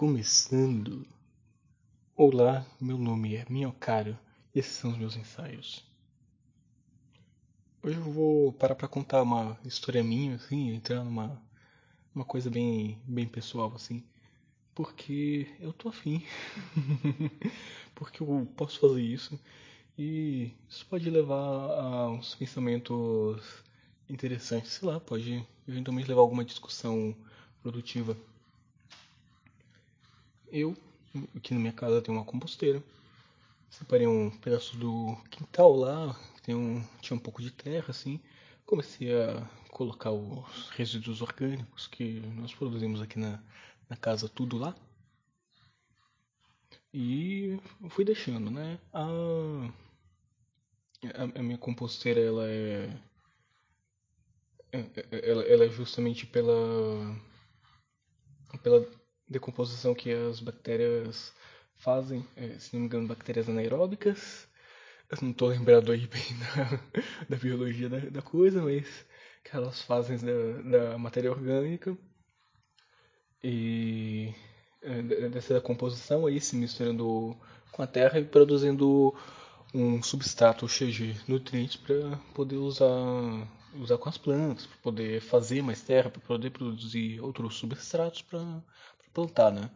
começando. Olá, meu nome é Minhocário e esses são os meus ensaios. Hoje eu vou parar pra contar uma história minha, assim, entrar numa uma coisa bem, bem pessoal, assim, porque eu tô afim, porque eu posso fazer isso e isso pode levar a uns pensamentos interessantes, sei lá, pode eventualmente levar a alguma discussão produtiva. Eu, aqui na minha casa, tenho uma composteira. Separei um pedaço do quintal lá, tem um, tinha um pouco de terra, assim. Comecei a colocar os resíduos orgânicos que nós produzimos aqui na, na casa, tudo lá. E fui deixando, né? A, a, a minha composteira, ela é, é, é ela, ela é justamente pela pela decomposição que as bactérias fazem, é, se não me engano, bactérias anaeróbicas. Eu não estou lembrado aí bem da, da biologia da, da, coisa, mas que elas fazem da, da matéria orgânica. E é, dessa decomposição aí se misturando com a terra e produzindo um substrato cheio de nutrientes para poder usar usar com as plantas, para poder fazer mais terra, para poder produzir outros substratos para plantar, né?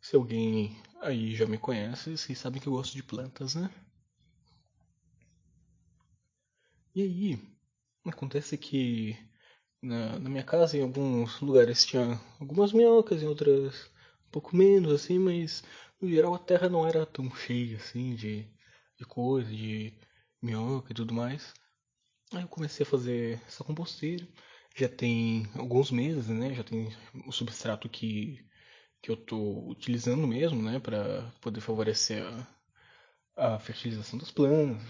Se alguém aí já me conhece, vocês sabem que eu gosto de plantas, né? E aí, acontece que na, na minha casa, em alguns lugares tinha algumas minhocas, em outras um pouco menos, assim, mas no geral a terra não era tão cheia, assim, de, de coisa, de minhoca e tudo mais. Aí eu comecei a fazer essa composteira. Já tem alguns meses, né? Já tem o substrato que, que eu estou utilizando mesmo, né? Para poder favorecer a, a fertilização das plantas,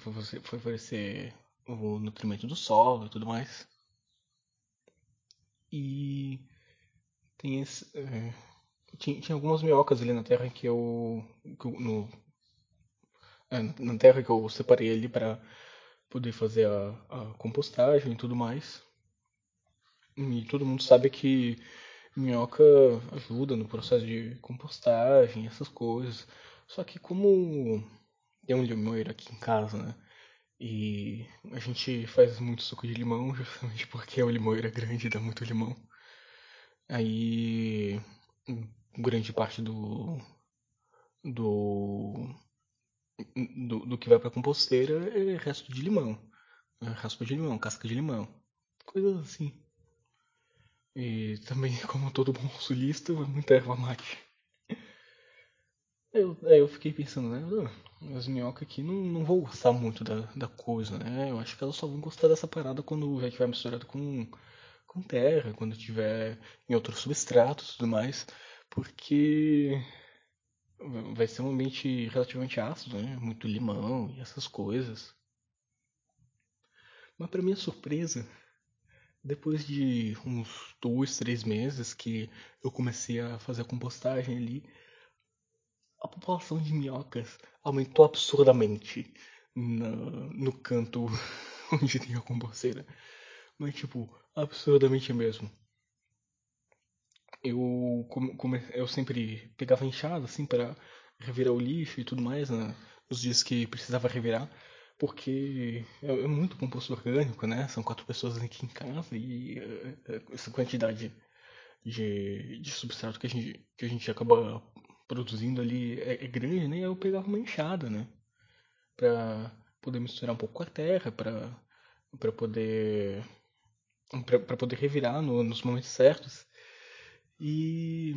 favorecer o nutrimento do solo e tudo mais. E tem esse, é, tinha, tinha, algumas minhocas ali na terra que eu, que eu no, é, na terra que eu separei ali para poder fazer a, a compostagem e tudo mais. E todo mundo sabe que minhoca ajuda no processo de compostagem, essas coisas. Só que como tem um limoeiro aqui em casa, né? E a gente faz muito suco de limão, justamente porque o limoeiro é grande e dá muito limão. Aí grande parte do do do, do que vai pra composteira é resto de limão. É de limão, casca de limão. Coisas assim. E também, como todo bom sulista, muita erva mate. Eu, aí eu fiquei pensando, né? As minhocas aqui não, não vão gostar muito da, da coisa, né? Eu acho que elas só vão gostar dessa parada quando já tiver misturado com, com terra, quando tiver em outros substratos e tudo mais. Porque vai ser um ambiente relativamente ácido, né? Muito limão e essas coisas. Mas para minha surpresa, depois de uns dois, três meses que eu comecei a fazer a compostagem ali, a população de minhocas aumentou absurdamente no, no canto onde tem a composteira. Mas tipo, absurdamente mesmo eu, come, eu sempre pegava enxada assim para revirar o lixo e tudo mais né, nos dias que precisava revirar, porque é, é, muito composto orgânico, né? São quatro pessoas aqui em casa e é, é, essa quantidade de, de substrato que a gente, que a gente acaba produzindo ali é, é grande, né? Eu pegava uma enxada, né? Pra poder misturar um pouco com a terra, pra, pra poder para poder revirar no, nos momentos certos. E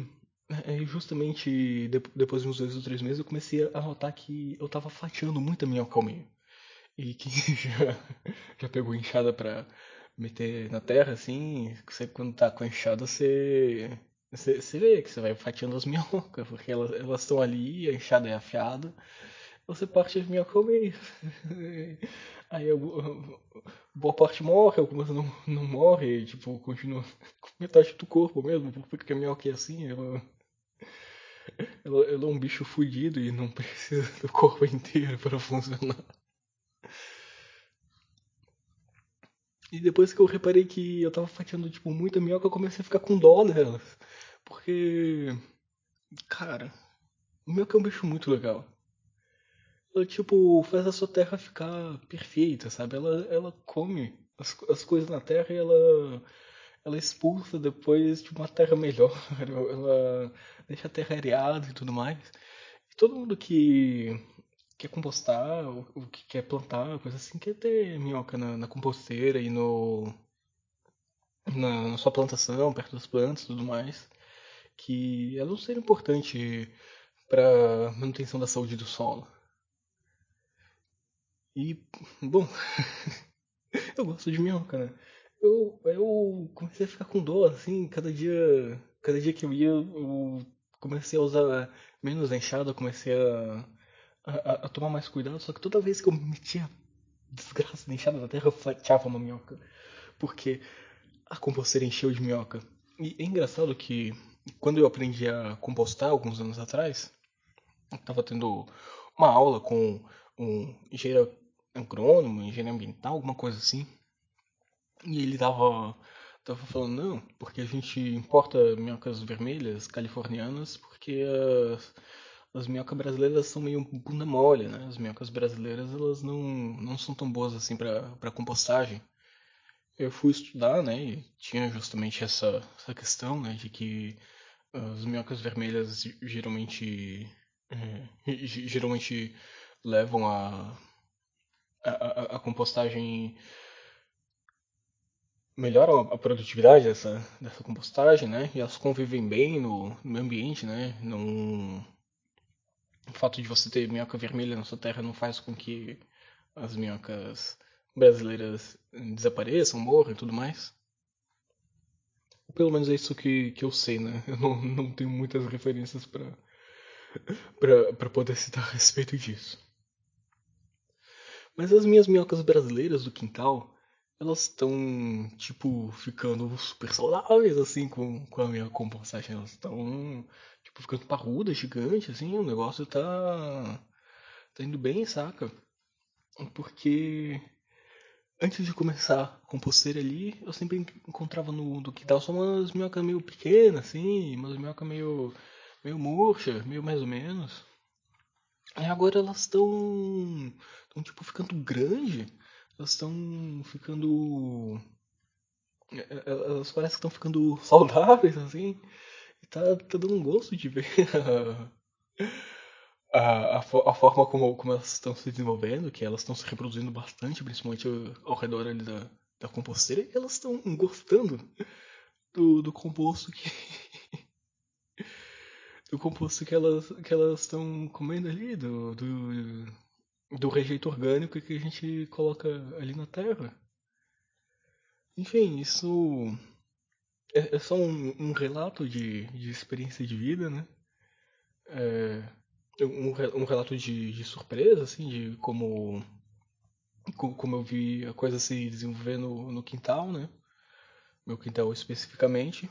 é, justamente depois de uns dois ou três meses eu comecei a notar que eu tava fatiando muita minhoca ao meio. E que já, já pegou enxada pra meter na terra, assim, você quando tá com a enxada você, você, você vê que você vai fatiando as minhocas, porque elas estão ali, a enxada é afiada, você parte as minhocas ao meio. Aí boa parte morre, algumas não, não morre, tipo, continua com metade do corpo mesmo, porque a minhoca é assim, ela, ela, ela é um bicho fudido e não precisa do corpo inteiro para funcionar. E depois que eu reparei que eu tava fatiando, tipo, muita minhoca, eu comecei a ficar com dó delas. Porque. cara, minhoca é um bicho muito legal. Ela, tipo, faz a sua terra ficar perfeita, sabe? Ela, ela come as, as coisas na terra e ela, ela expulsa depois de uma terra melhor. Ela deixa a terra areada e tudo mais. E todo mundo que quer compostar, ou que quer plantar, coisa assim, quer ter minhoca na, na composteira e no na, na, sua plantação, perto das plantas e tudo mais, que ela não seria importante para manutenção da saúde do solo. E, bom, eu gosto de minhoca, né? Eu, eu comecei a ficar com dor, assim, cada dia, cada dia que eu ia, eu comecei a usar menos enxada, comecei a, a, a, tomar mais cuidado, só que toda vez que eu metia desgraça de enxada na terra, eu fatiava uma minhoca. Porque a composteira encheu de minhoca. E é engraçado que quando eu aprendi a compostar alguns anos atrás, eu tava tendo uma aula com um engenheiro agrônomo, engenheiro ambiental, alguma coisa assim. E ele tava, tava falando, não, porque a gente importa minhocas vermelhas californianas porque as, as minhocas brasileiras são meio bunda mole, né? As minhocas brasileiras elas não, não são tão boas assim para compostagem eu fui estudar, né, e tinha justamente essa, essa questão, né, de que as minhocas vermelhas geralmente é, geralmente levam a, a, a, compostagem melhoram a produtividade dessa, dessa compostagem, né? E elas convivem bem no, no ambiente, né? Não, o fato de você ter minhoca vermelha na sua terra não faz com que as minhocas brasileiras desapareçam, morram e tudo mais. Pelo menos é isso que, que eu sei, né? Eu não, não tenho muitas referências para para poder citar a respeito disso. Mas as minhas minhocas brasileiras do quintal, elas estão, tipo, ficando super saudáveis, assim, com, com a minha compostagem. Elas estão, tipo, ficando parrudas, gigantes, assim, o negócio tá, tá indo bem, saca? Porque antes de começar a composteira ali, eu sempre encontrava no do quintal só umas minhocas meio pequenas, assim, umas minhocas meio, meio murcha, meio mais ou menos. E agora elas estão, estão tipo ficando grande, elas estão ficando, é, é, elas parecem que estão ficando saudáveis, assim. E tá, tá dando um gosto de ver a, a, a, forma como, como elas estão se desenvolvendo, que elas estão se reproduzindo bastante, principalmente ao, ao redor ali da, da composteira, e elas estão gostando do, do composto que. do composto que elas que elas estão comendo ali, do, do, do rejeito orgânico que a gente coloca ali na terra. Enfim, isso é, é só um, um relato de, de experiência de vida, né? É, um, um relato de, de surpresa, assim, de como, como eu vi a coisa se desenvolver no, no quintal, né? Meu quintal especificamente.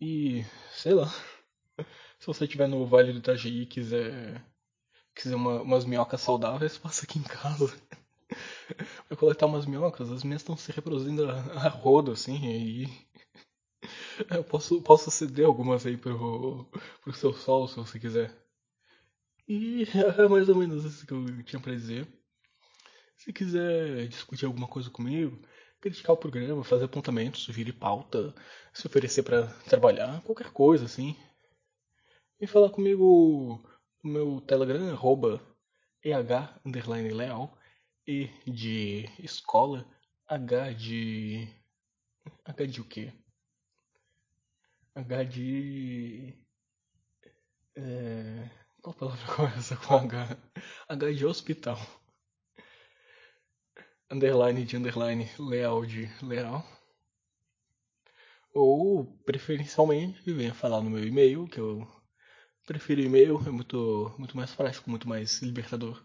E, sei lá, se você estiver no Vale do Itajaí e quiser, quiser uma, umas minhocas saudáveis, passa aqui em casa. Vai coletar umas minhocas, as minhas estão se reproduzindo a, a rodo, assim, e eu posso, posso ceder algumas aí pro, pro seu sol, se você quiser. E é mais ou menos isso que eu tinha pra dizer. Se quiser discutir alguma coisa comigo, criticar o programa, fazer apontamentos, sugerir pauta, se oferecer para trabalhar, qualquer coisa assim. E falar comigo no meu Telegram, arroba EH underline leal, E de escola, H de. H de o quê? H de. É... Qual palavra começa com H? H de hospital. Underline de underline, leal de leal. Ou, preferencialmente, venha falar no meu e-mail, que eu prefiro e-mail, é muito, muito mais prático, muito mais libertador.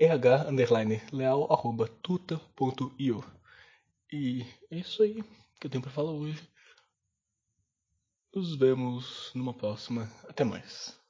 eh underline leal arroba tuta.io E é isso aí que eu tenho pra falar hoje. Nos vemos numa próxima. Até mais.